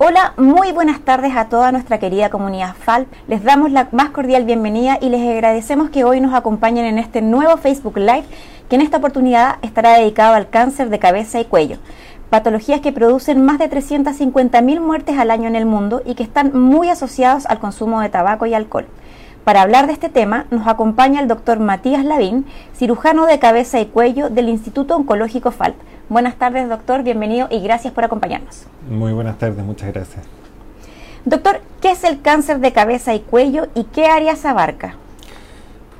Hola, muy buenas tardes a toda nuestra querida comunidad FALP. Les damos la más cordial bienvenida y les agradecemos que hoy nos acompañen en este nuevo Facebook Live, que en esta oportunidad estará dedicado al cáncer de cabeza y cuello. Patologías que producen más de 350.000 muertes al año en el mundo y que están muy asociados al consumo de tabaco y alcohol. Para hablar de este tema nos acompaña el doctor Matías Lavín, cirujano de cabeza y cuello del Instituto Oncológico FALP. Buenas tardes, doctor, bienvenido y gracias por acompañarnos. Muy buenas tardes, muchas gracias. Doctor, ¿qué es el cáncer de cabeza y cuello y qué áreas abarca?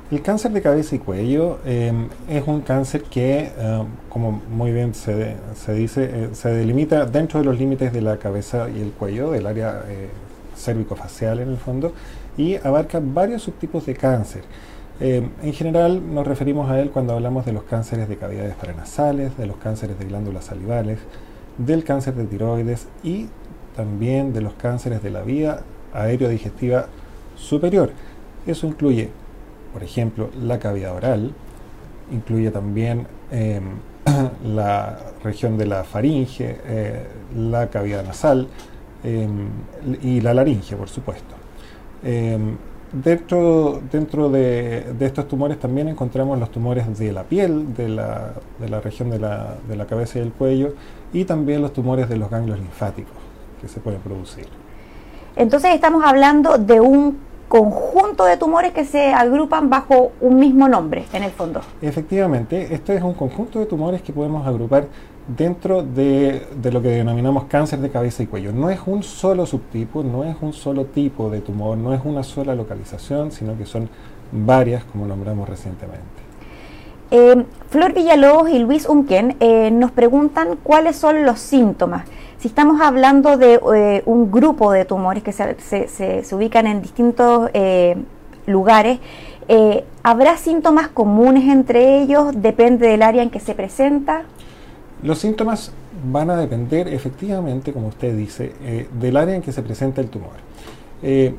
El cáncer de cabeza y cuello eh, es un cáncer que, eh, como muy bien se, se dice, eh, se delimita dentro de los límites de la cabeza y el cuello, del área cérvico-facial en el fondo, y abarca varios subtipos de cáncer. Eh, en general nos referimos a él cuando hablamos de los cánceres de cavidades paranasales, de los cánceres de glándulas salivales, del cáncer de tiroides y también de los cánceres de la vía aéreo-digestiva superior. Eso incluye, por ejemplo, la cavidad oral, incluye también em, la región de la faringe, eh, la cavidad nasal em, y la laringe, por supuesto. Dentro, dentro de, estos tumores también encontramos los tumores de la piel, de la, de la región de la, de la, cabeza y el cuello, y también los tumores de los ganglios linfáticos que se pueden producir. Entonces estamos hablando de un conjunto de tumores que se agrupan bajo un mismo nombre, en el fondo. Efectivamente, este es un conjunto de tumores que podemos agrupar dentro de, lo que denominamos cáncer de cabeza y cuello. No es un solo subtipo, no es un solo tipo de tumor, no es una sola localización, sino que son varias, como nombramos recientemente. Eh, Flor Villalobos y Luis Unken eh, nos preguntan cuáles son los síntomas. Si estamos hablando de eh, un grupo de tumores que se, se ubican en distintos lugares, ¿habrá síntomas comunes entre ellos? ¿Depende del área en que se presenta? Los síntomas van a depender efectivamente, como usted dice, eh, del área en que se presenta el tumor. Eh,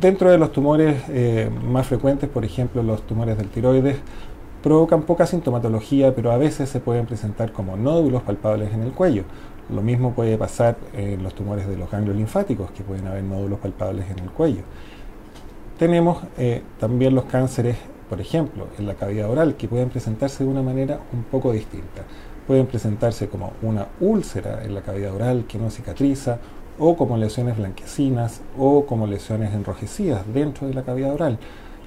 dentro de los tumores eh, más frecuentes, por ejemplo, los tumores del tiroides, provocan poca sintomatología, pero a veces se pueden presentar como nódulos palpables en el cuello. Lo mismo puede pasar en los tumores de los ganglios linfáticos, que pueden haber nódulos palpables en el cuello. Tenemos también los cánceres por ejemplo, en la cavidad oral, que pueden presentarse de una manera un poco distinta. Pueden presentarse como una úlcera en la cavidad oral que no cicatriza, o como lesiones blanquecinas, o como lesiones enrojecidas dentro de la cavidad oral.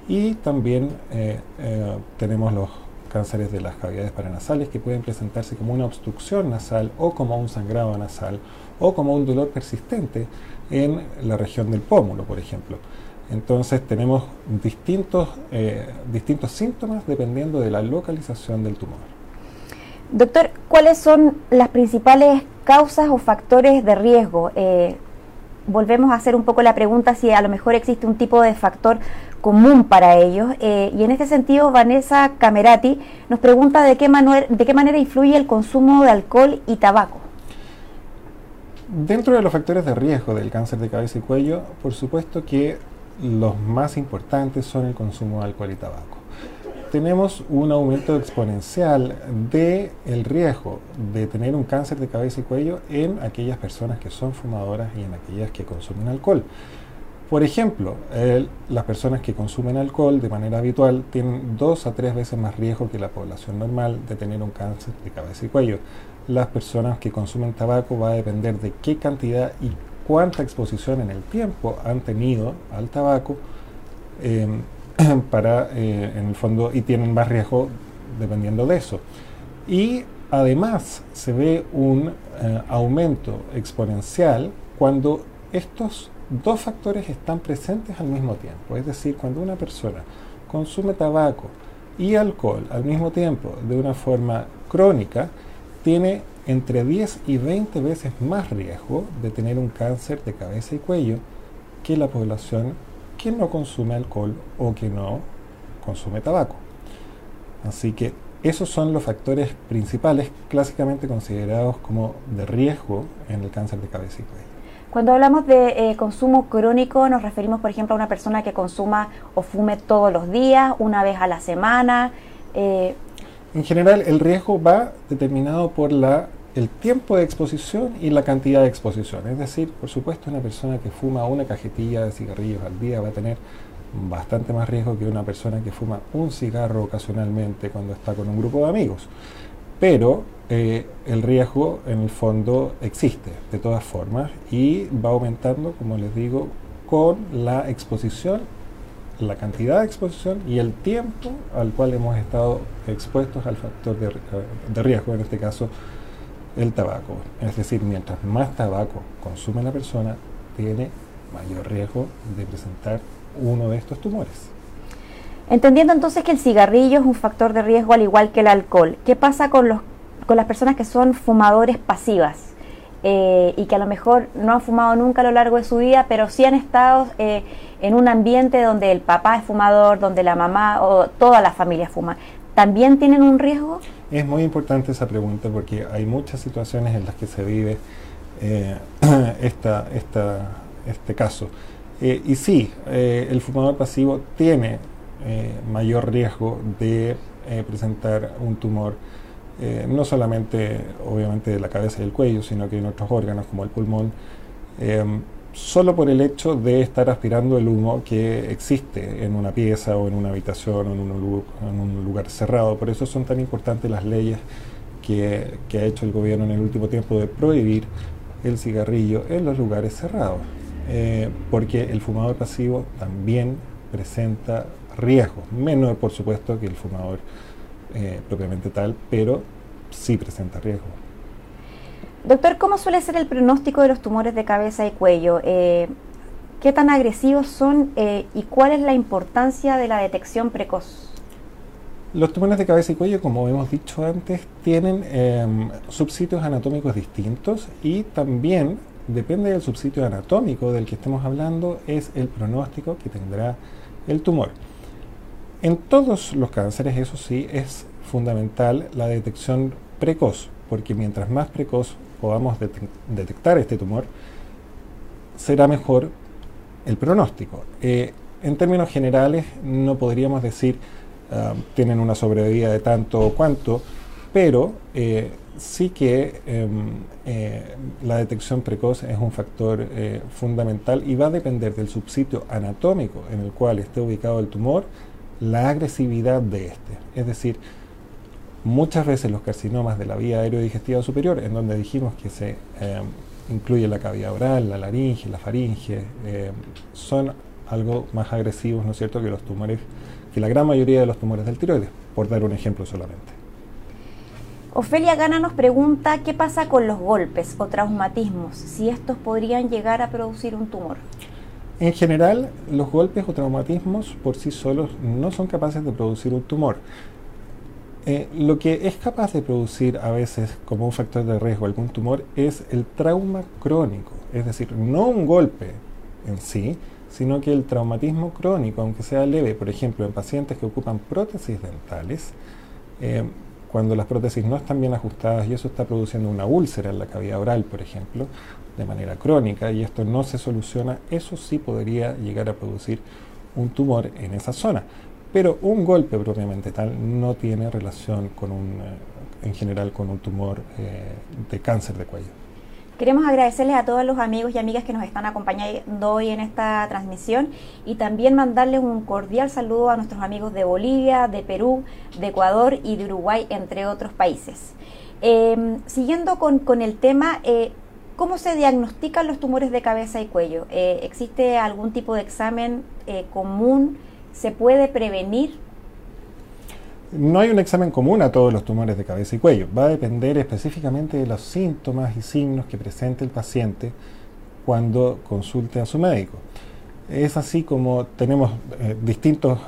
Y también eh, eh, tenemos los cánceres de las cavidades paranasales que pueden presentarse como una obstrucción nasal o como un sangrado nasal o como un dolor persistente en la región del pómulo, por ejemplo. Entonces tenemos distintos, eh, distintos síntomas dependiendo de la localización del tumor. Doctor, ¿cuáles son las principales causas o factores de riesgo? Eh, volvemos a hacer un poco la pregunta si a lo mejor existe un tipo de factor común para ellos. Eh, y en este sentido, Vanessa Camerati nos pregunta de qué, de qué manera influye el consumo de alcohol y tabaco. Dentro de los factores de riesgo del cáncer de cabeza y cuello, por supuesto que los más importantes son el consumo de alcohol y tabaco. Tenemos un aumento exponencial del el riesgo de tener un cáncer de cabeza y cuello en aquellas personas que son fumadoras y en aquellas que consumen alcohol. Por ejemplo, las personas que consumen alcohol de manera habitual tienen dos a tres veces más riesgo que la población normal de tener un cáncer de cabeza y cuello. Las personas que consumen tabaco va a depender de qué cantidad y cuánta exposición en el tiempo han tenido al tabaco em, para, eh, en el fondo, y tienen más riesgo dependiendo de eso. Y además se ve un eh, aumento exponencial cuando estos dos factores están presentes al mismo tiempo. Es decir, cuando una persona consume tabaco y alcohol al mismo tiempo de una forma crónica, tiene entre 10 y 20 veces más riesgo de tener un cáncer de cabeza y cuello que la población que no consume alcohol o que no consume tabaco. Así que esos son los factores principales clásicamente considerados como de riesgo en el cáncer de cabeza y cuello. Cuando hablamos de eh, consumo crónico, nos referimos, por ejemplo, a una persona que consuma o fume todos los días, una vez a la semana. Eh, en general, el riesgo va determinado por la el tiempo de exposición y la cantidad de exposición. Es decir, por supuesto, una persona que fuma una cajetilla de cigarrillos al día va a tener bastante más riesgo que una persona que fuma un cigarro ocasionalmente cuando está con un grupo de amigos. Pero eh, el riesgo en el fondo existe de todas formas y va aumentando, como les digo, con la exposición, la cantidad de exposición y el tiempo al cual hemos estado expuestos al factor de, riesgo, en este caso el tabaco. Es decir, mientras más tabaco consume la persona, tiene mayor riesgo de presentar uno de estos tumores. Entendiendo entonces que el cigarrillo es un factor de riesgo al igual que el alcohol, ¿qué pasa con, los, con las personas que son fumadores pasivas eh, y que a lo mejor no han fumado nunca a lo largo de su vida, pero sí han estado eh, en un ambiente donde el papá es fumador, donde la mamá o toda la familia fuma? ¿También tienen un riesgo? Es muy importante esa pregunta porque hay muchas situaciones en las que se vive eh, esta, este caso. y sí, el fumador pasivo tiene eh, mayor riesgo de eh, presentar un tumor, eh, no solamente obviamente de la cabeza y el cuello, sino que en otros órganos como el pulmón, solo por el hecho de estar aspirando el humo que existe en una pieza o en una habitación o en un, lugar cerrado. Por eso son tan importantes las leyes que, que ha hecho el gobierno en el último tiempo de prohibir el cigarrillo en los lugares cerrados. porque el fumador pasivo también presenta riesgos, menor por supuesto que el fumador eh, propiamente tal, pero sí presenta riesgo. Doctor, ¿cómo suele ser el pronóstico de los tumores de cabeza y cuello? Eh, ¿Qué tan agresivos son eh, y cuál es la importancia de la detección precoz? Los tumores de cabeza y cuello, como hemos dicho antes, tienen em, subsitios anatómicos distintos y también, depende del subsitio anatómico del que estemos hablando, es el pronóstico que tendrá el tumor. En todos los cánceres, eso sí, es fundamental la detección precoz, porque mientras más precoz podamos detectar este tumor, será mejor el pronóstico. Eh, en términos generales, no podríamos decir uh, tienen una sobrevida de tanto o cuanto, pero eh, sí que em, eh, la detección precoz es un factor fundamental y va a depender del subsitio anatómico en el cual esté ubicado el tumor la agresividad de este. Es decir, muchas veces los carcinomas de la vía aerodigestiva superior, en donde dijimos que se eh, incluye la cavidad oral, la laringe, la faringe, eh, son algo más agresivos, ¿no es cierto?, que los tumores, que la gran mayoría de los tumores del tiroides, por dar un ejemplo solamente. Ofelia Gana nos pregunta qué pasa con los golpes o traumatismos, si estos podrían llegar a producir un tumor. En general, los golpes o traumatismos por sí solos no son capaces de producir un tumor. Eh, lo que es capaz de producir a veces como un factor de riesgo algún tumor es el trauma crónico, es decir, no un golpe en sí, sino que el traumatismo crónico, aunque sea leve, por ejemplo, en pacientes que ocupan prótesis dentales, eh, cuando las prótesis no están bien ajustadas y eso está produciendo una úlcera en la cavidad oral, por ejemplo, de manera crónica y esto no se soluciona, eso sí podría llegar a producir un tumor en esa zona. Pero un golpe propiamente tal no tiene relación con un, eh, en general con un tumor eh, de cáncer de cuello. Queremos agradecerles a todos los amigos y amigas que nos están acompañando hoy en esta transmisión y también mandarles un cordial saludo a nuestros amigos de Bolivia, de Perú, de Ecuador y de Uruguay, entre otros países. Em, siguiendo con, con, el tema, eh, ¿Cómo se diagnostican los tumores de cabeza y cuello? ¿Existe algún tipo de examen común? ¿Se puede prevenir? No hay un examen común a todos los tumores de cabeza y cuello. Va a depender específicamente de los síntomas y signos que presente el paciente cuando consulte a su médico. Es así como tenemos eh, distintas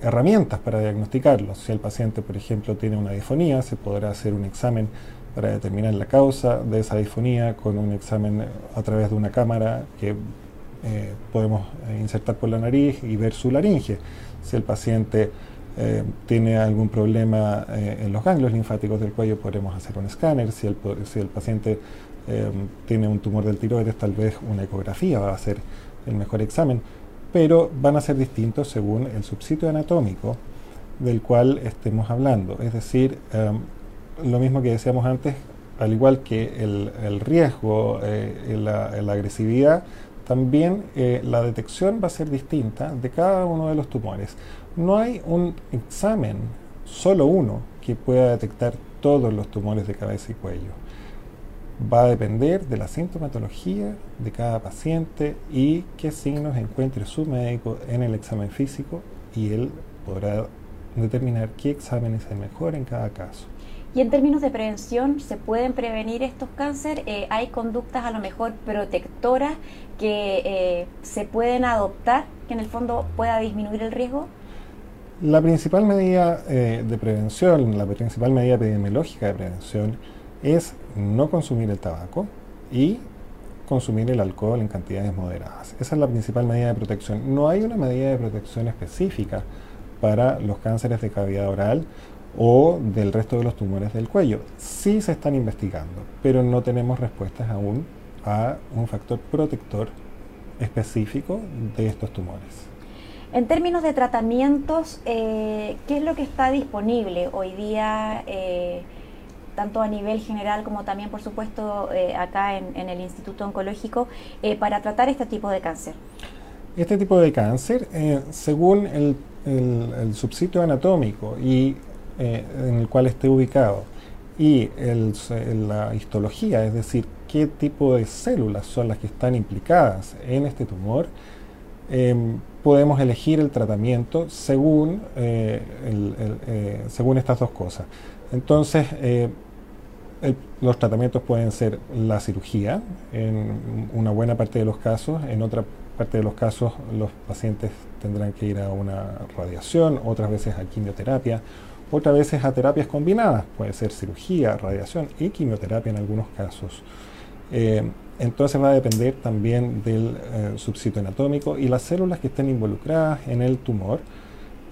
herramientas para diagnosticarlos. Si el paciente, por ejemplo, tiene una disfonía, se podrá hacer un examen para determinar la causa de esa disfonía con un examen a través de una cámara que eh, podemos eh, insertar por la nariz y ver su laringe. Si el paciente eh, tiene algún problema en los ganglios linfáticos del cuello, podremos hacer un escáner. Si el, si el paciente tiene un tumor del tiroides, tal vez una ecografía va a ser el mejor examen. Pero van a ser distintos según el subsitio anatómico del cual estemos hablando. Es decir, lo mismo que decíamos antes, al igual que el, riesgo, eh, la, agresividad, también eh, la detección va a ser distinta de cada uno de los tumores. No hay un examen, solo uno, que pueda detectar todos los tumores de cabeza y cuello. Va a depender de la sintomatología de cada paciente y qué signos encuentre su médico en el examen físico y él podrá determinar qué examen es el mejor en cada caso. Y en términos de prevención, ¿se pueden prevenir estos cánceres? Eh, ¿Hay conductas a lo mejor protectoras que eh, se pueden adoptar que en el fondo pueda disminuir el riesgo? La principal medida eh, de prevención, la principal medida epidemiológica de prevención es no consumir el tabaco y consumir el alcohol en cantidades moderadas. Esa es la principal medida de protección. No hay una medida de protección específica para los cánceres de cavidad oral o del resto de los tumores del cuello. Sí se están investigando, pero no tenemos respuestas aún a un factor protector específico de estos tumores. En términos de tratamientos, eh, ¿qué es lo que está disponible hoy día, eh, tanto a nivel general como también, por supuesto, eh, acá en, el Instituto Oncológico, para tratar este tipo de cáncer? Este tipo de cáncer, según el, el subsitio anatómico y eh, en el cual esté ubicado y la histología, es decir, qué tipo de células son las que están implicadas en este tumor, em, podemos elegir el tratamiento según, eh, eh, según estas dos cosas. Entonces, los tratamientos pueden ser la cirugía, en una buena parte de los casos, en otra parte de los casos los pacientes tendrán que ir a una radiación, otras veces a quimioterapia, otras veces a terapias combinadas, puede ser cirugía, radiación y quimioterapia en algunos casos. Eh, entonces va a depender también del eh, subsitio anatómico y las células que estén involucradas en el tumor,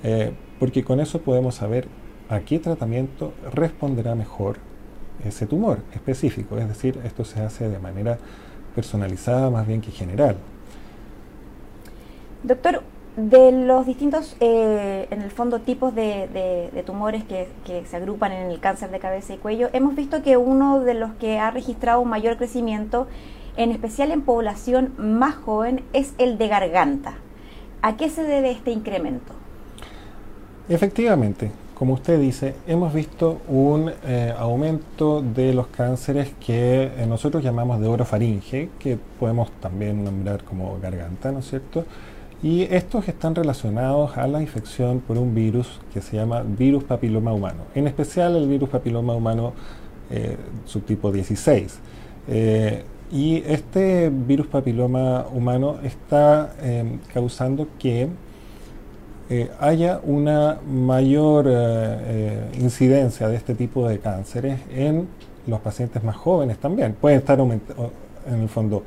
eh, porque con eso podemos saber a qué tratamiento responderá mejor ese tumor específico. Es decir, esto se hace de manera personalizada más bien que general. Doctor, de los distintos, eh, en el fondo, tipos de, tumores que, se agrupan en el cáncer de cabeza y cuello, hemos visto que uno de los que ha registrado un mayor crecimiento, en especial en población más joven, es el de garganta. ¿A qué se debe este incremento? Efectivamente, como usted dice, hemos visto un eh, aumento de los cánceres que eh, nosotros llamamos de orofaringe, que podemos también nombrar como garganta, ¿no es cierto? Y estos están relacionados a la infección por un virus que se llama virus papiloma humano, en especial el virus papiloma humano eh, subtipo 16. Eh, y este virus papiloma humano está em, causando que eh, haya una mayor incidencia de este tipo de cánceres en los pacientes más jóvenes también. Pueden estar en el fondo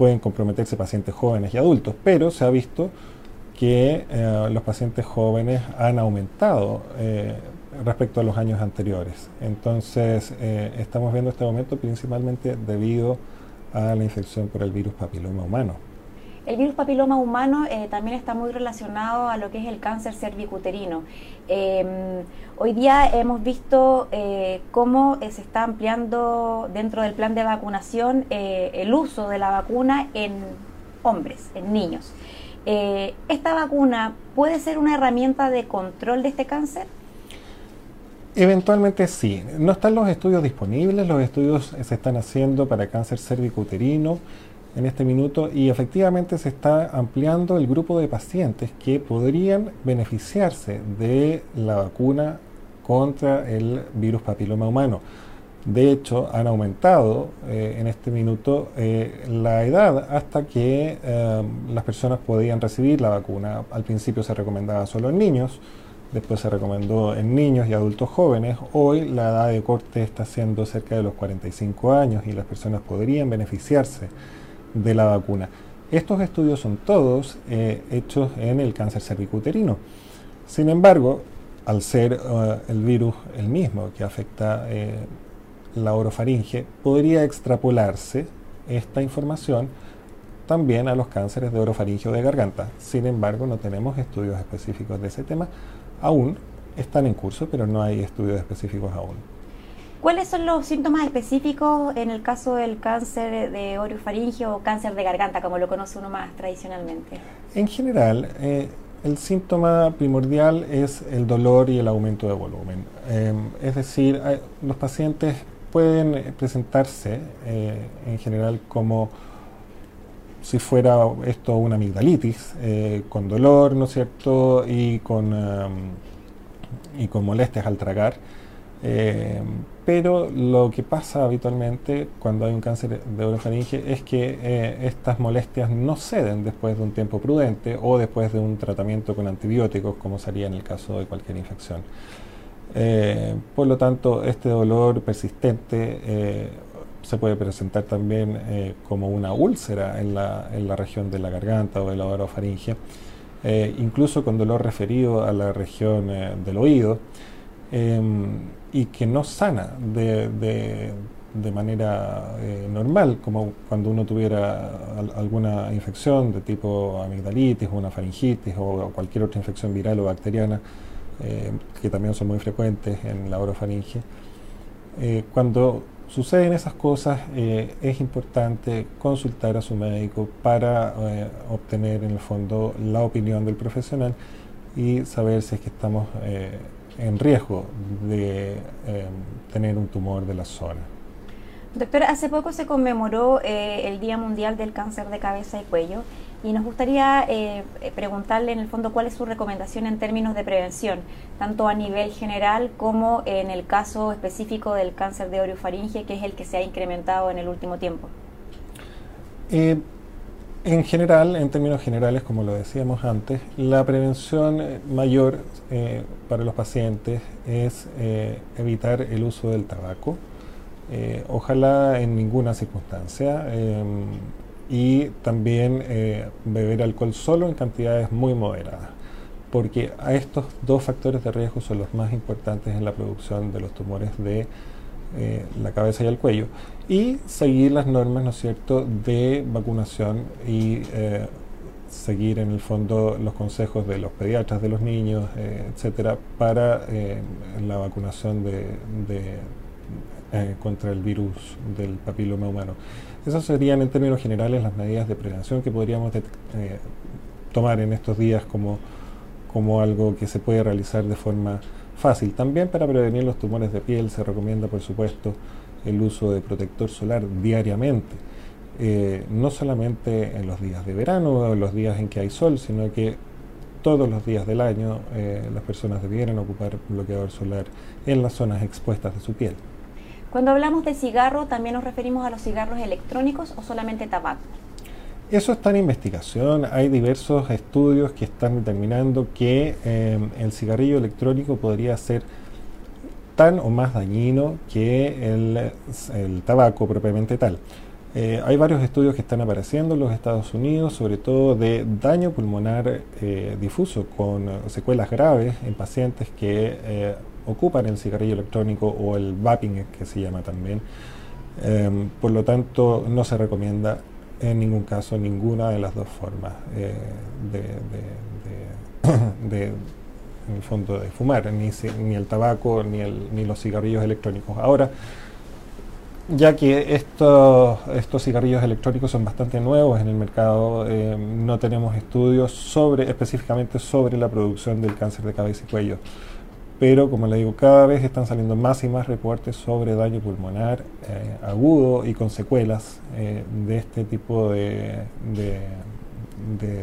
pueden comprometerse pacientes jóvenes y adultos, pero se ha visto que eh, los pacientes jóvenes han aumentado eh, respecto a los años anteriores. Entonces, eh, estamos viendo este aumento principalmente debido a la infección por el virus papiloma humano. El virus papiloma humano eh, también está muy relacionado a lo que es el cáncer cervicuterino. Em, hoy día hemos visto eh, cómo eh, se está ampliando dentro del plan de vacunación el uso de la vacuna en hombres, en niños. ¿Esta vacuna puede ser una herramienta de control de este cáncer? Eventualmente sí. No están los estudios disponibles, los estudios se están haciendo para cáncer cervicuterino en este minuto y efectivamente se está ampliando el grupo de pacientes que podrían beneficiarse de la vacuna contra el virus papiloma humano. De hecho, han aumentado eh, en este minuto eh, la edad hasta que eh, las personas podían recibir la vacuna. Al principio se recomendaba solo en niños, después se recomendó en niños y adultos jóvenes. Hoy la edad de corte está siendo cerca de los 45 años y las personas podrían beneficiarse de la vacuna. Estos estudios son todos eh, hechos en el cáncer cervicuterino. Sin embargo, al ser eh, el virus el mismo que afecta eh, la orofaringe, podría extrapolarse esta información también a los cánceres de orofaringe o de garganta. Sin embargo, no tenemos estudios específicos de ese tema. Aún están en curso, pero no hay estudios específicos aún. ¿Cuáles son los síntomas específicos en el caso del cáncer de orofaringe o cáncer de garganta, como lo conoce uno más tradicionalmente? En general, eh, el síntoma primordial es el dolor y el aumento de volumen. Eh, es decir, los pacientes pueden presentarse eh, en general como si fuera esto una amigdalitis, con dolor, ¿no es cierto?, y con, y con molestias al tragar. Eh, pero lo que pasa habitualmente cuando hay un cáncer de orofaringe es que eh, estas molestias no ceden después de un tiempo prudente o después de un tratamiento con antibióticos, como sería en el caso de cualquier infección. Eh, por lo tanto, este dolor persistente se puede presentar también como una úlcera en la, en la, región de la garganta o de la orofaringe, incluso con dolor referido a la región del oído. Em, y que no sana de, de, manera eh, normal, como cuando uno tuviera alguna infección de tipo amigdalitis o una faringitis o cualquier otra infección viral o bacteriana, eh, que también son muy frecuentes en la orofaringe. Eh, cuando suceden esas cosas, es importante consultar a su médico para obtener en el fondo la opinión del profesional y saber si es que estamos en riesgo de em, tener un tumor de la zona. Doctor, hace poco se conmemoró eh, el Día Mundial del Cáncer de Cabeza y Cuello y nos gustaría eh, preguntarle en el fondo cuál es su recomendación en términos de prevención, tanto a nivel general como en el caso específico del cáncer de orofaringe, que es el que se ha incrementado en el último tiempo. Eh, en general, en términos generales, como lo decíamos antes, la prevención eh, mayor eh, para los pacientes es eh, evitar el uso del tabaco, ojalá en ninguna circunstancia, y también beber alcohol solo en cantidades muy moderadas, porque a estos dos factores de riesgo son los más importantes en la producción de los tumores de eh, la cabeza y el cuello, y seguir las normas, ¿no es cierto?, de vacunación y eh, seguir en el fondo los consejos de los pediatras de los niños, eh, etcétera, para la vacunación de, contra el virus del papiloma humano. Esas serían en términos generales las medidas de prevención que podríamos tomar en estos días como, como algo que se puede realizar de forma fácil. También para prevenir los tumores de piel se recomienda, por supuesto, el uso de protector solar diariamente. Eh, no solamente en los días de verano o en los días en que hay sol, sino que todos los días del año eh, las personas debieran ocupar bloqueador solar en las zonas expuestas de su piel. Cuando hablamos de cigarro, ¿también nos referimos a los cigarros electrónicos o solamente tabaco? Eso está en investigación. Hay diversos estudios que están determinando que em, el cigarrillo electrónico podría ser tan o más dañino que el, tabaco propiamente tal. Eh, hay varios estudios que están apareciendo en los Estados Unidos, sobre todo de daño pulmonar eh, difuso con secuelas graves en pacientes que eh, ocupan el cigarrillo electrónico o el vaping que se llama también. Em, por lo tanto, no se recomienda en ningún caso ninguna de las dos formas eh, de, en el fondo de fumar, ni, ni el tabaco ni, el, ni los cigarrillos electrónicos. Ahora, ya que estos, estos cigarrillos electrónicos son bastante nuevos en el mercado, eh, no tenemos estudios sobre, específicamente sobre la producción del cáncer de cabeza y cuello pero como le digo, cada vez están saliendo más y más reportes sobre daño pulmonar eh, agudo y con secuelas eh, de este tipo de,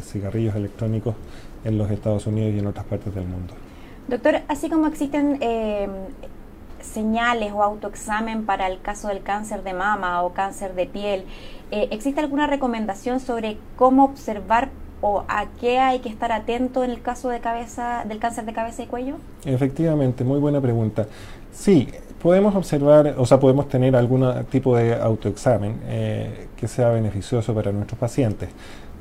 cigarrillos electrónicos en los Estados Unidos y en otras partes del mundo. Doctor, así como existen eh, señales o autoexamen para el caso del cáncer de mama o cáncer de piel, ¿existe alguna recomendación sobre cómo observar o a qué hay que estar atento en el caso de cabeza, del cáncer de cabeza y cuello? Efectivamente, muy buena pregunta. Sí, podemos observar, o sea, podemos tener algún tipo de autoexamen eh, que sea beneficioso para nuestros pacientes.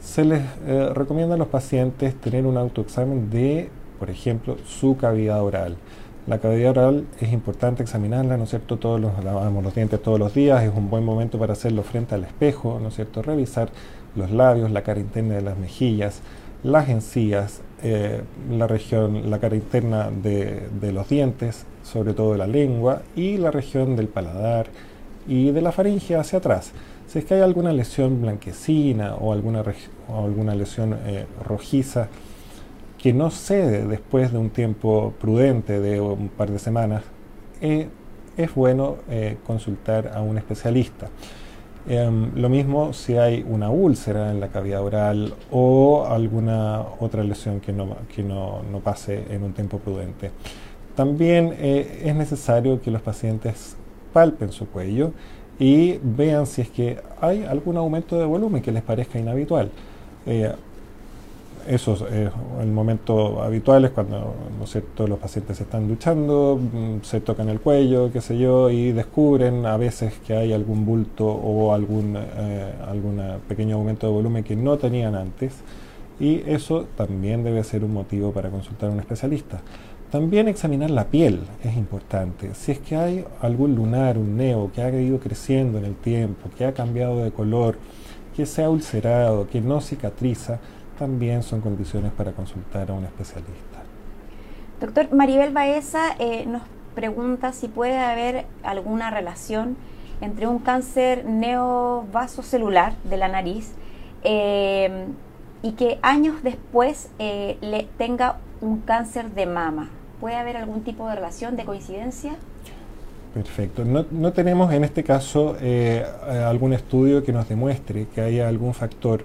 Se les eh, recomienda a los pacientes tener un autoexamen de, por ejemplo, su cavidad oral. La cavidad oral es importante examinarla, ¿no es cierto? Todos los lavamos los dientes todos los días, es un buen momento para hacerlo frente al espejo, ¿no es cierto? Revisar los labios, la cara interna de las mejillas, las encías, eh, la región, la cara interna de, los dientes, sobre todo de la lengua, y la región del paladar y de la faringe hacia atrás. Si es que hay alguna lesión blanquecina o alguna, o alguna lesión eh, rojiza que no cede después de un tiempo prudente de un par de semanas, eh, es bueno consultar a un especialista. Em, lo mismo si hay una úlcera en la cavidad oral o alguna otra lesión que no, que no, no pase en un tiempo prudente. También eh, es necesario que los pacientes palpen su cuello y vean si es que hay algún aumento de volumen que les parezca inhabitual. Eh, eso es eh, el momento habitual es cuando ¿no los pacientes están duchando, mm, se tocan el cuello, qué sé yo, y descubren a veces que hay algún bulto o algún eh, pequeño aumento de volumen que no tenían antes. Y eso también debe ser un motivo para consultar a un especialista. También examinar la piel es importante. Si es que hay algún lunar, un neo que ha ido creciendo en el tiempo, que ha cambiado de color, que se ha ulcerado, que no cicatriza, también son condiciones para consultar a un especialista. Doctor Maribel Baeza eh, nos pregunta si puede haber alguna relación entre un cáncer neovasocelular de la nariz eh, y que años después eh, le tenga un cáncer de mama. ¿Puede haber algún tipo de relación, de coincidencia? Perfecto. No, no tenemos en este caso algún estudio que nos demuestre que haya algún factor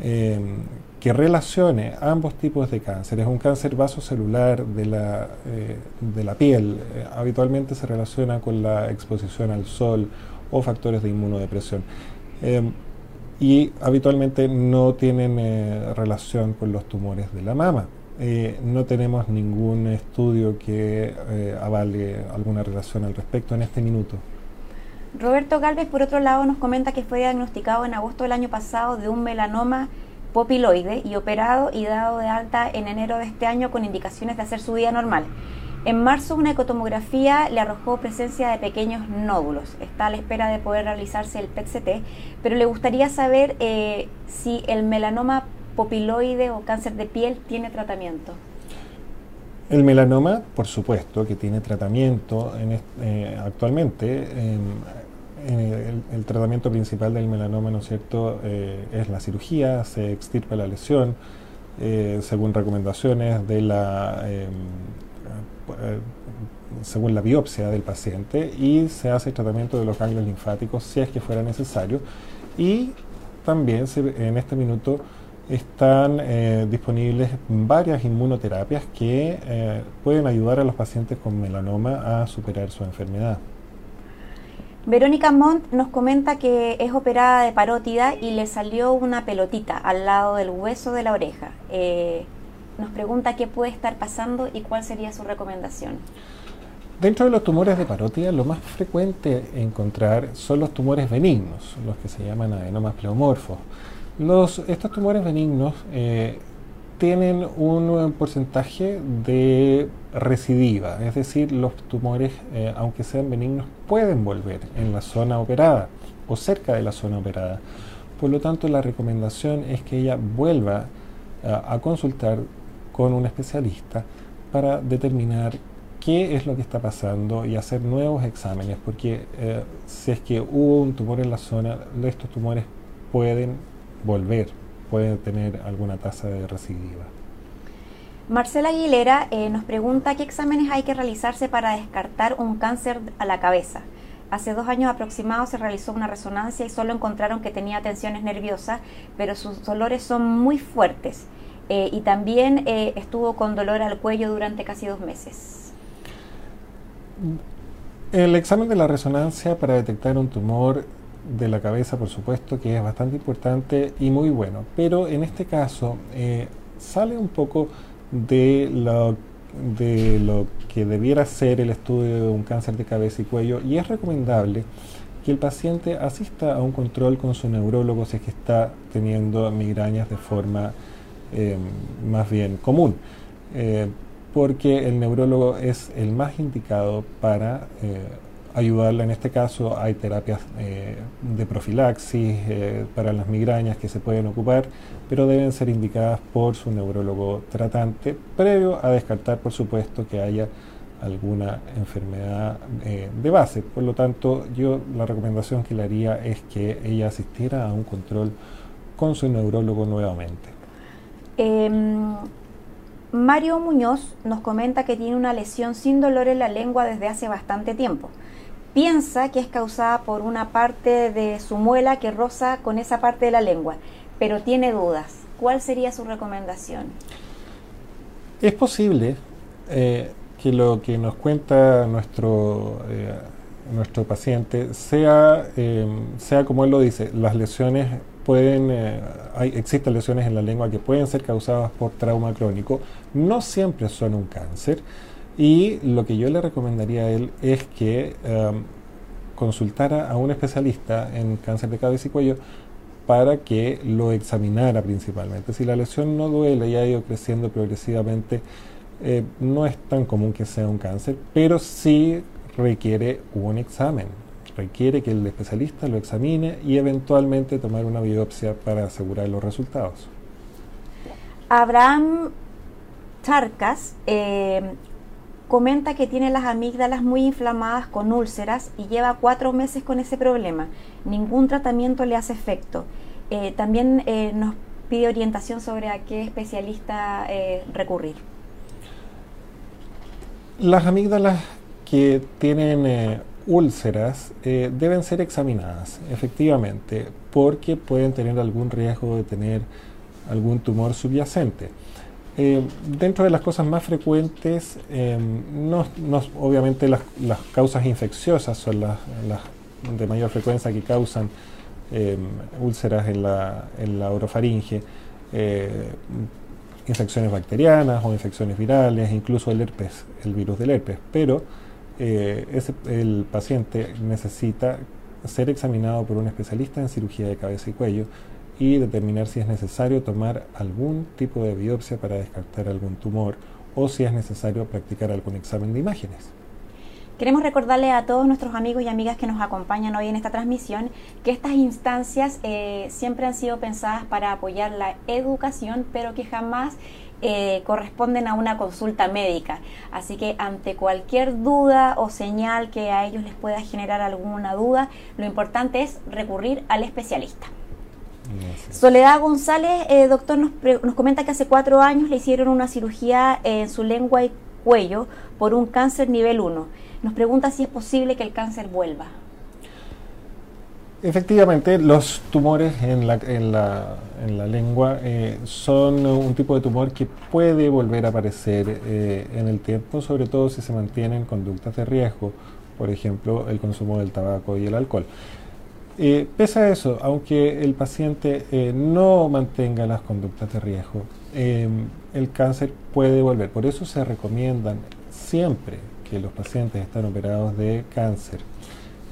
Em, que relacione ambos tipos de cáncer. Es un cáncer vasocelular de la, eh, de la piel. Eh, habitualmente se relaciona con la exposición al sol o factores de inmunodepresión. Em, y habitualmente no tienen eh, relación con los tumores de la mama. no tenemos ningún estudio que avale alguna relación al respecto en este minuto. Roberto Galvez, por otro lado, nos comenta que fue diagnosticado en agosto del año pasado de un melanoma popiloide y operado y dado de alta en enero de este año con indicaciones de hacer su vida normal. En marzo una ecotomografía le arrojó presencia de pequeños nódulos. Está a la espera de poder realizarse el PET-CT, pero le gustaría saber eh, si el melanoma popiloide o cáncer de piel tiene tratamiento. El melanoma, por supuesto, que tiene tratamiento eh, actualmente. el, tratamiento principal del melanoma, ¿no es cierto?, eh, es la cirugía, se extirpa la lesión, eh, según recomendaciones de la, em, según la biopsia del paciente, y se hace el tratamiento de los ganglios linfáticos si es que fuera necesario. Y también en este minuto están eh, disponibles varias inmunoterapias que eh, pueden ayudar a los pacientes con melanoma a superar su enfermedad. Verónica Montt nos comenta que es operada de parótida y le salió una pelotita al lado del hueso de la oreja. Eh, nos pregunta qué puede estar pasando y cuál sería su recomendación. Dentro de los tumores de parótida, lo más frecuente encontrar son los tumores benignos, los que se llaman adenomas pleomorfos estos tumores benignos eh, tienen un porcentaje de recidiva, es decir, los tumores, eh, aunque sean benignos, pueden volver en la zona operada o cerca de la zona operada. Por lo tanto, la recomendación es que ella vuelva eh, a consultar con un especialista para determinar qué es lo que está pasando y hacer nuevos exámenes, porque si es que hubo un tumor en la zona, estos tumores pueden volver, puede tener alguna tasa de recidiva. Marcela Aguilera eh, nos pregunta qué exámenes hay que realizarse para descartar un cáncer a la cabeza. Hace dos años aproximados se realizó una resonancia y solo encontraron que tenía tensiones nerviosas, pero sus dolores son muy fuertes. Eh, y también eh, estuvo con dolor al cuello durante casi dos meses. El examen de la resonancia para detectar un tumor de la cabeza, por supuesto, que es bastante importante y muy bueno. Pero en este caso eh, sale un poco de lo, de lo que debiera ser el estudio de un cáncer de cabeza y cuello y es recomendable que el paciente asista a un control con su neurólogo si es que está teniendo migrañas de forma eh, más bien común. Eh, porque el neurólogo es el más indicado para ayudarla. En este caso hay terapias eh, de profilaxis eh, para las migrañas que se pueden ocupar, pero deben ser indicadas por su neurólogo tratante, previo a descartar, por supuesto, que haya alguna enfermedad eh, de base. Por lo tanto, yo la recomendación que le haría es que ella asistiera a un control con su neurólogo nuevamente. Em, Mario Muñoz nos comenta que tiene una lesión sin dolor en la lengua desde hace bastante tiempo. Piensa que es causada por una parte de su muela que roza con esa parte de la lengua, pero tiene dudas. ¿Cuál sería su recomendación? Es posible eh, que lo que nos cuenta nuestro, eh, nuestro paciente sea, eh, sea como él lo dice, las lesiones pueden, hay, existen lesiones en la lengua que pueden ser causadas por trauma crónico, no siempre son un cáncer, y lo que yo le recomendaría a él es que consultara a un especialista en cáncer de cabeza y cuello para que lo examinara principalmente. Si la lesión no duele y ha ido creciendo progresivamente, eh, no es tan común que sea un cáncer, pero sí requiere un examen. Requiere que el especialista lo examine y eventualmente tomar una biopsia para asegurar los resultados. Abraham Charcas eh, comenta que tiene las amígdalas muy inflamadas con úlceras y lleva cuatro meses con ese problema. Ningún tratamiento le hace efecto. Eh, también eh, nos pide orientación sobre a qué especialista eh, recurrir. Las amígdalas que tienen úlceras deben ser examinadas, efectivamente, porque pueden tener algún riesgo de tener algún tumor subyacente. Eh, dentro de las cosas más frecuentes, no, obviamente las, causas infecciosas son las, de mayor frecuencia que causan em, úlceras en la, orofaringe, eh, infecciones bacterianas o infecciones virales, incluso el herpes, el virus del herpes, pero eh, el paciente necesita ser examinado por un especialista en cirugía de cabeza y cuello y determinar si es necesario tomar algún tipo de biopsia para descartar algún tumor o si es necesario practicar algún examen de imágenes. Queremos recordarle a todos nuestros amigos y amigas que nos acompañan hoy en esta transmisión que estas instancias eh, siempre han sido pensadas para apoyar la educación, pero que jamás eh, corresponden a una consulta médica. Así que ante cualquier duda o señal que a ellos les pueda generar alguna duda, lo importante es recurrir al especialista. Soledad González, eh, doctor, nos, nos, comenta que hace cuatro años le hicieron una cirugía en su lengua y cuello por un cáncer nivel 1. Nos pregunta si es posible que el cáncer vuelva. Efectivamente, los tumores en la, en la, en la lengua eh, son un tipo de tumor que puede volver a aparecer eh, en el tiempo, sobre todo si se mantienen conductas de riesgo, por ejemplo, el consumo del tabaco y el alcohol. Eh, pese a eso, aunque el paciente eh, no mantenga las conductas de riesgo, em, el cáncer puede volver. Por eso se recomiendan siempre que los pacientes están operados de cáncer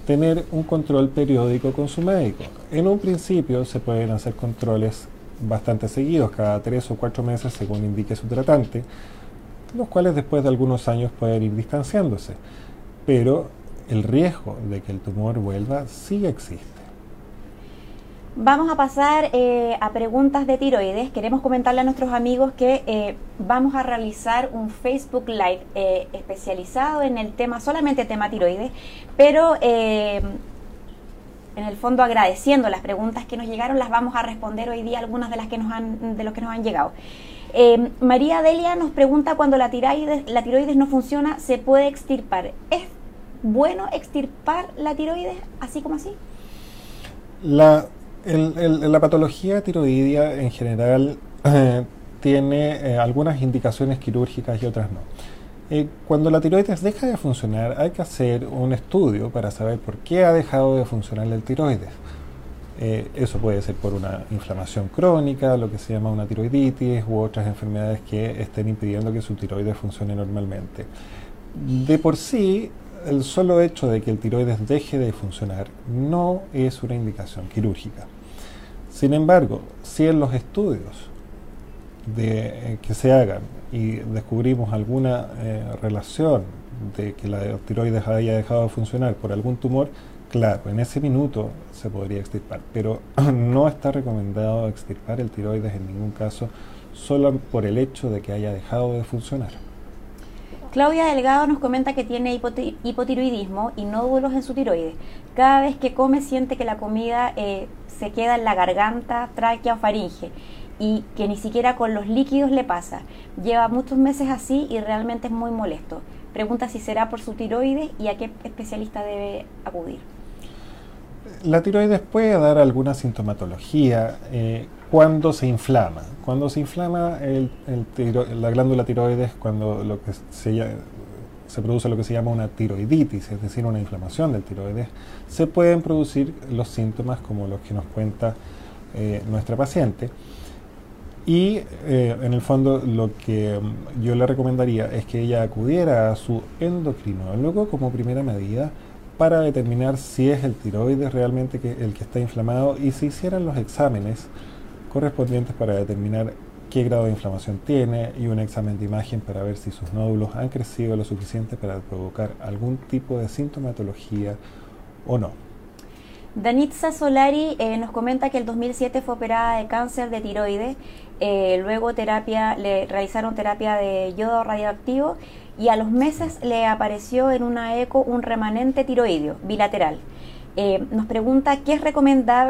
tener un control periódico con su médico. En un principio se pueden hacer controles bastante seguidos, cada tres o cuatro meses según indique su tratante, los cuales después de algunos años pueden ir distanciándose. Pero el riesgo de que el tumor vuelva sí existe. Vamos a pasar eh, a preguntas de tiroides. Queremos comentarle a nuestros amigos que eh, vamos a realizar un Facebook Live eh, especializado en el tema, solamente tema tiroides, pero en el fondo agradeciendo las preguntas que nos llegaron, las vamos a responder hoy día algunas de las que nos han, de los que nos han llegado. María Delia nos pregunta cuando la tiroides, la tiroides no funciona, ¿se puede extirpar? ¿Es bueno extirpar la tiroides así como así? La la patología tiroidea en general eh, tiene eh, algunas indicaciones quirúrgicas y otras no. Eh, cuando la tiroides deja de funcionar hay que hacer un estudio para saber por qué ha dejado de funcionar el tiroides. eso puede ser por una inflamación crónica, lo que se llama una tiroiditis u otras enfermedades que estén impidiendo que su tiroides funcione normalmente. De por sí, el solo hecho de que el tiroides deje de funcionar no es una indicación quirúrgica. Sin embargo, si en los estudios eh, que se hagan y descubrimos alguna eh, relación de que la tiroides haya dejado de funcionar por algún tumor, claro, en ese minuto se podría extirpar, pero no está recomendado extirpar el tiroides en ningún caso solo por el hecho de que haya dejado de funcionar. Claudia Delgado nos comenta que tiene hipotiroidismo y nódulos en su tiroides. Cada vez que come siente que la comida eh, se queda en la garganta, tráquea o faringe y que ni siquiera con los líquidos le pasa. Lleva muchos meses así y realmente es muy molesto. Pregunta si será por su tiroides y a qué especialista debe acudir. La tiroides puede dar alguna sintomatología eh, cuando se inflama. Cuando se inflama la glándula tiroides, cuando lo que se, se, produce lo que se llama una tiroiditis, es decir, una inflamación del tiroides, se pueden producir los síntomas como los que nos cuenta eh, nuestra paciente. Y eh, en el fondo lo que mm, yo le recomendaría es que ella acudiera a su endocrinólogo como primera medida para determinar si es el tiroides realmente que, el que está inflamado y se hicieran los exámenes correspondientes para determinar qué grado de inflamación tiene y un examen de imagen para ver si sus nódulos han crecido lo suficiente para provocar algún tipo de sintomatología o no. Danitza Solari eh, nos comenta que el 2007 fue operada de cáncer de tiroides, eh, luego terapia, le realizaron terapia de yodo radioactivo y a los meses le apareció en una eco un remanente tiroideo bilateral. Eh, nos pregunta ¿qué es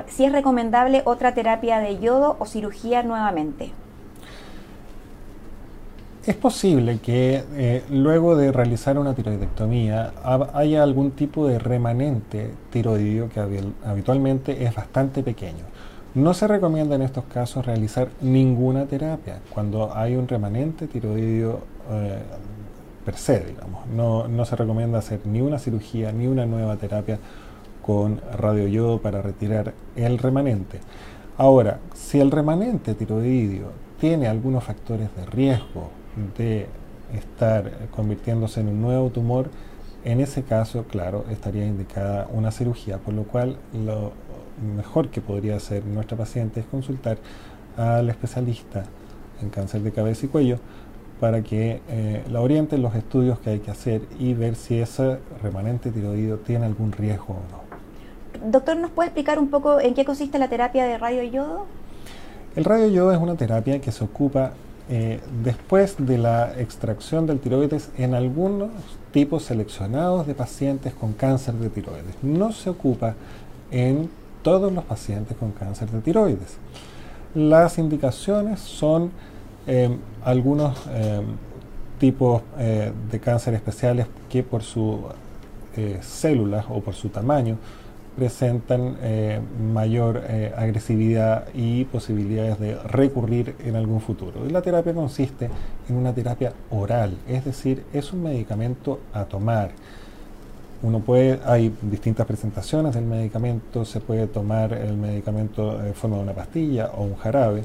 si es recomendable otra terapia de yodo o cirugía nuevamente. Es posible que eh, luego de realizar una tiroidectomía haya algún tipo de remanente tiroideo que habitualmente es bastante pequeño. No se recomienda en estos casos realizar ninguna terapia cuando hay un remanente tiroideo eh, per se, digamos. No, no, se recomienda hacer ni una cirugía ni una nueva terapia con radioyodo para retirar el remanente. Ahora, si el remanente tiroideo tiene algunos factores de riesgo de estar convirtiéndose en un nuevo tumor, en ese caso, claro, estaría indicada una cirugía, por lo cual lo mejor que podría hacer nuestra paciente es consultar al especialista en cáncer de cabeza y cuello para que eh, la oriente en los estudios que hay que hacer y ver si ese remanente tiroideo tiene algún riesgo o no. Doctor, ¿nos puede explicar un poco en qué consiste la terapia de radio yodo? El radio yodo es una terapia que se ocupa eh, después de la extracción del tiroides en algunos tipos seleccionados de pacientes con cáncer de tiroides. No se ocupa en todos los pacientes con cáncer de tiroides. Las indicaciones son eh, algunos eh, tipos de cáncer especiales que por sus células o por su tamaño presentan eh, mayor eh, agresividad y posibilidades de recurrir en algún futuro. Y la terapia consiste en una terapia oral, es decir, es un medicamento a tomar. Uno puede, hay distintas presentaciones del medicamento, se puede tomar el medicamento en forma de una pastilla o un jarabe,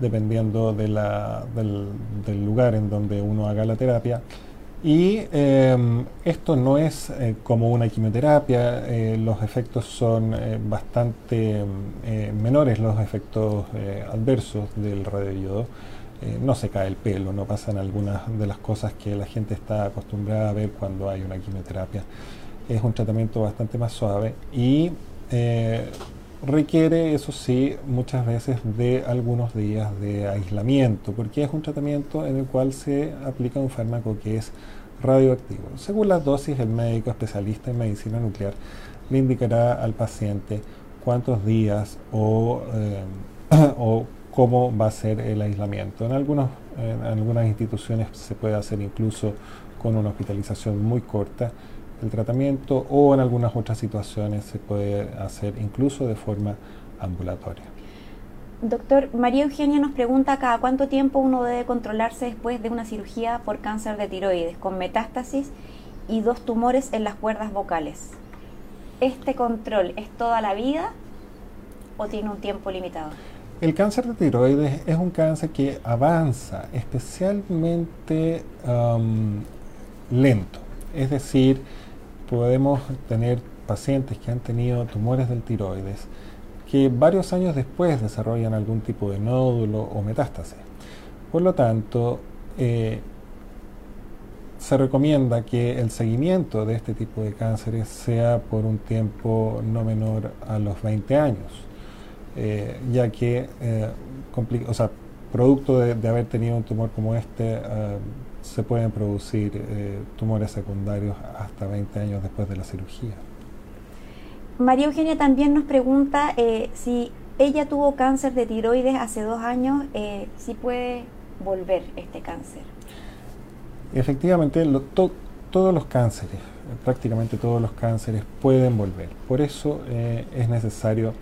dependiendo del lugar en donde uno haga la terapia. Y em, esto no es eh, como una quimioterapia, eh, los efectos son eh, bastante em, menores, los efectos adversos del radioyodo. no se cae el pelo, no pasan algunas de las cosas que la gente está acostumbrada a ver cuando hay una quimioterapia. Es un tratamiento bastante más suave y requiere, eso sí, muchas veces de algunos días de aislamiento, porque es un tratamiento en el cual se aplica un fármaco que es radioactivo. Según las dosis, el médico especialista en medicina nuclear le indicará al paciente cuántos días o, eh, o cómo va a ser el aislamiento. En, algunos, en algunas instituciones se puede hacer incluso con una hospitalización muy corta el tratamiento o en algunas otras situaciones se puede hacer incluso de forma ambulatoria. Doctor, María Eugenia nos pregunta cada cuánto tiempo uno debe controlarse después de una cirugía por cáncer de tiroides con metástasis y dos tumores en las cuerdas vocales. ¿Este control es toda la vida o tiene un tiempo limitado? El cáncer de tiroides es un cáncer que avanza especialmente lento. Es decir, podemos tener pacientes que han tenido tumores del tiroides que varios años después desarrollan algún tipo de nódulo o metástasis. Por lo tanto, eh, se recomienda que el seguimiento de este tipo de cánceres sea por un tiempo no menor a los 20 años, eh, ya que, eh, o sea, producto de, haber tenido un tumor como este, se pueden producir tumores secundarios hasta 20 años después de la cirugía. María Eugenia también nos pregunta si ella tuvo cáncer de tiroides hace dos años, si puede volver este cáncer. Efectivamente, todos los cánceres, prácticamente todos los cánceres pueden volver. Por eso eh, es necesario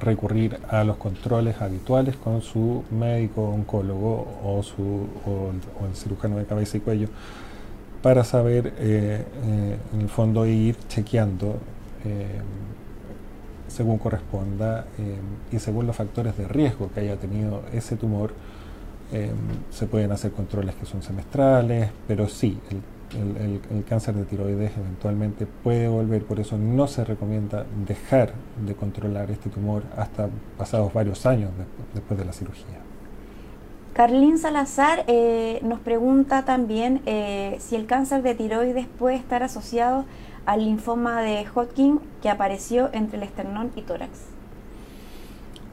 recurrir a los controles habituales con su médico oncólogo o, su, el cirujano de cabeza y cuello para saber, eh, eh, en el fondo, ir chequeando según corresponda y según los factores de riesgo que haya tenido ese tumor se pueden hacer controles que son semestrales, pero sí, el, cáncer de tiroides eventualmente puede volver, por eso no se recomienda dejar de controlar este tumor hasta pasados varios años después de la cirugía. Carlín Salazar eh, nos pregunta también eh, si el cáncer de tiroides puede estar asociado al linfoma de Hodgkin que apareció entre el esternón y tórax.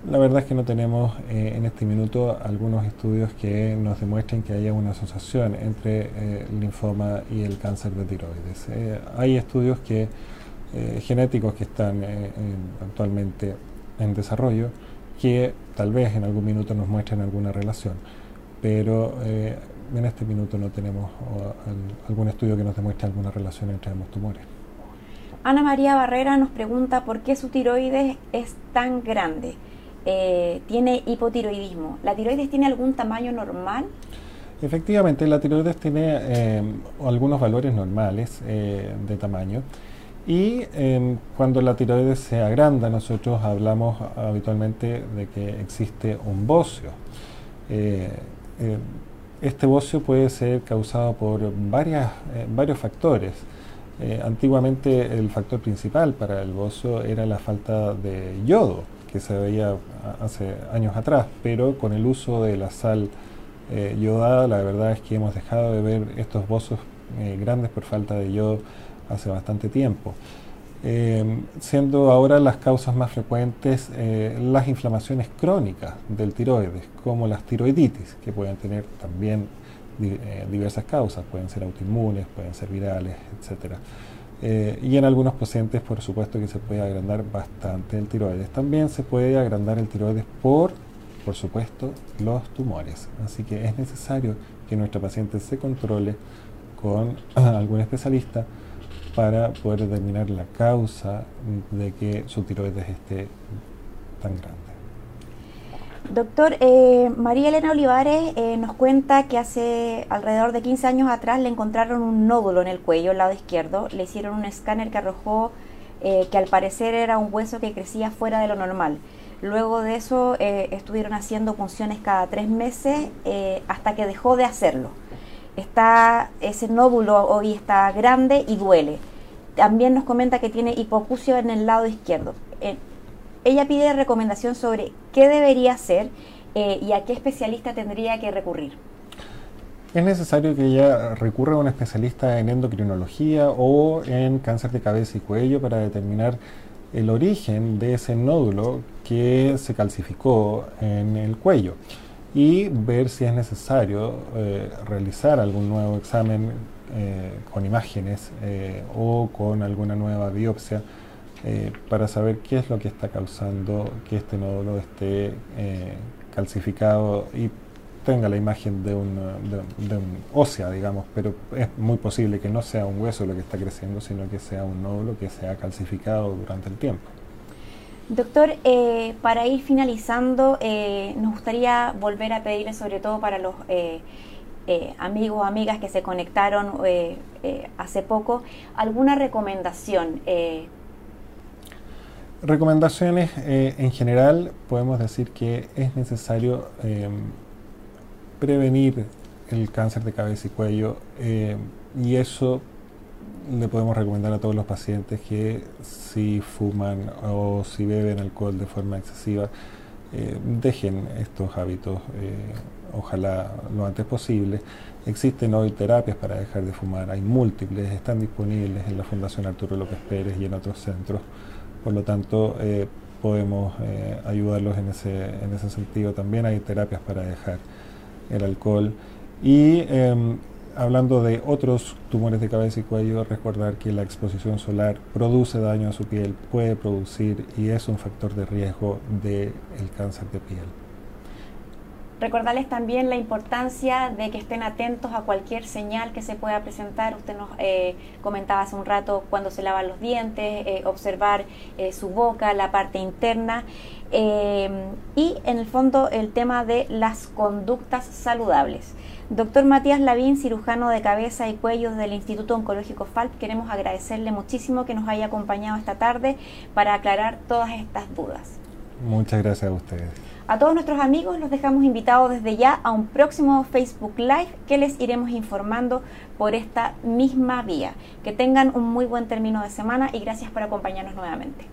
La verdad es que no tenemos eh, en este minuto algunos estudios que nos demuestren que haya una asociación entre eh, el linfoma y el cáncer de tiroides. Eh, hay estudios que, genéticos que están actualmente en desarrollo que tal vez en algún minuto nos muestren alguna relación, pero en este minuto no tenemos algún estudio que nos demuestre alguna relación entre ambos tumores. Ana María Barrera nos pregunta por qué su tiroides es tan grande. Eh, tiene hipotiroidismo. ¿La tiroides tiene algún tamaño normal? Efectivamente, la tiroides tiene eh, algunos valores normales eh, de tamaño y em, cuando la tiroides se agranda nosotros hablamos habitualmente de que existe un bocio. este bocio puede ser causado por varios factores. antiguamente el factor principal para el bocio era la falta de yodo que se veía hace años atrás, pero con el uso de la sal eh, yodada, la verdad es que hemos dejado de ver estos bozos eh, grandes por falta de yodo hace bastante tiempo. Eh, siendo ahora las causas más frecuentes las inflamaciones crónicas del tiroides, como las tiroiditis, que pueden tener también diversas causas, pueden ser autoinmunes, pueden ser virales, etcétera. Eh, y en algunos pacientes, por supuesto, que se puede agrandar bastante el tiroides. También se puede agrandar el tiroides por, por supuesto, los tumores. Así que es necesario que nuestra paciente se controle con algún especialista para poder determinar la causa de que su tiroides esté tan grande. Doctor, eh, María Elena Olivares eh, nos cuenta que hace alrededor de 15 años atrás le encontraron un nódulo en el cuello, al lado izquierdo. Le hicieron un escáner que arrojó eh, que al parecer era un hueso que crecía fuera de lo normal. Luego de eso estuvieron haciendo punciones cada tres meses hasta que dejó de hacerlo. Está, ese nódulo hoy está grande y duele. También nos comenta que tiene hipocucio en el lado izquierdo ella pide recomendación sobre qué debería hacer eh, y a qué especialista tendría que recurrir. Es necesario que ella recurra a un especialista en endocrinología o en cáncer de cabeza y cuello para determinar el origen de ese nódulo que se calcificó en el cuello y ver si es necesario eh, realizar algún nuevo examen eh, con imágenes o con alguna nueva biopsia eh, para saber qué es lo que está causando que este nódulo esté eh, calcificado y tenga la imagen de un, de, un, ósea, digamos, pero es muy posible que no sea un hueso lo que está creciendo, sino que sea un nódulo que se ha calcificado durante el tiempo. Doctor, eh, para ir finalizando, nos gustaría volver a pedirle, sobre todo para los amigos o amigas que se conectaron hace poco, alguna recomendación Recomendaciones eh, en general, podemos decir que es necesario em, prevenir el cáncer de cabeza y cuello em, y eso le podemos recomendar a todos los pacientes que si fuman o si beben alcohol de forma excesiva, eh, dejen estos hábitos, eh, ojalá lo antes posible. Existen hoy terapias para dejar de fumar, hay múltiples, están disponibles en la Fundación Arturo López Pérez y en otros centros. Por lo tanto, eh, podemos eh, ayudarlos en ese, en ese sentido. También hay terapias para dejar el alcohol Y em, hablando de otros tumores de cabeza y cuello, recordar que la exposición solar produce daño a su piel, puede producir y es un factor de riesgo del cáncer de piel. Recordarles también la importancia de que estén atentos a cualquier señal que se pueda presentar. Usted nos eh, comentaba hace un rato cuando se lavan los dientes, eh, observar eh, su boca, la parte interna y en el fondo el tema de las conductas saludables. Doctor Matías Lavín, cirujano de cabeza y cuello del Instituto Oncológico FALP, queremos agradecerle muchísimo que nos haya acompañado esta tarde para aclarar todas estas dudas. Muchas gracias a ustedes. A todos nuestros amigos los dejamos invitados desde ya a un próximo Facebook Live que les iremos informando por esta misma vía. Que tengan un muy buen término de semana y gracias por acompañarnos nuevamente.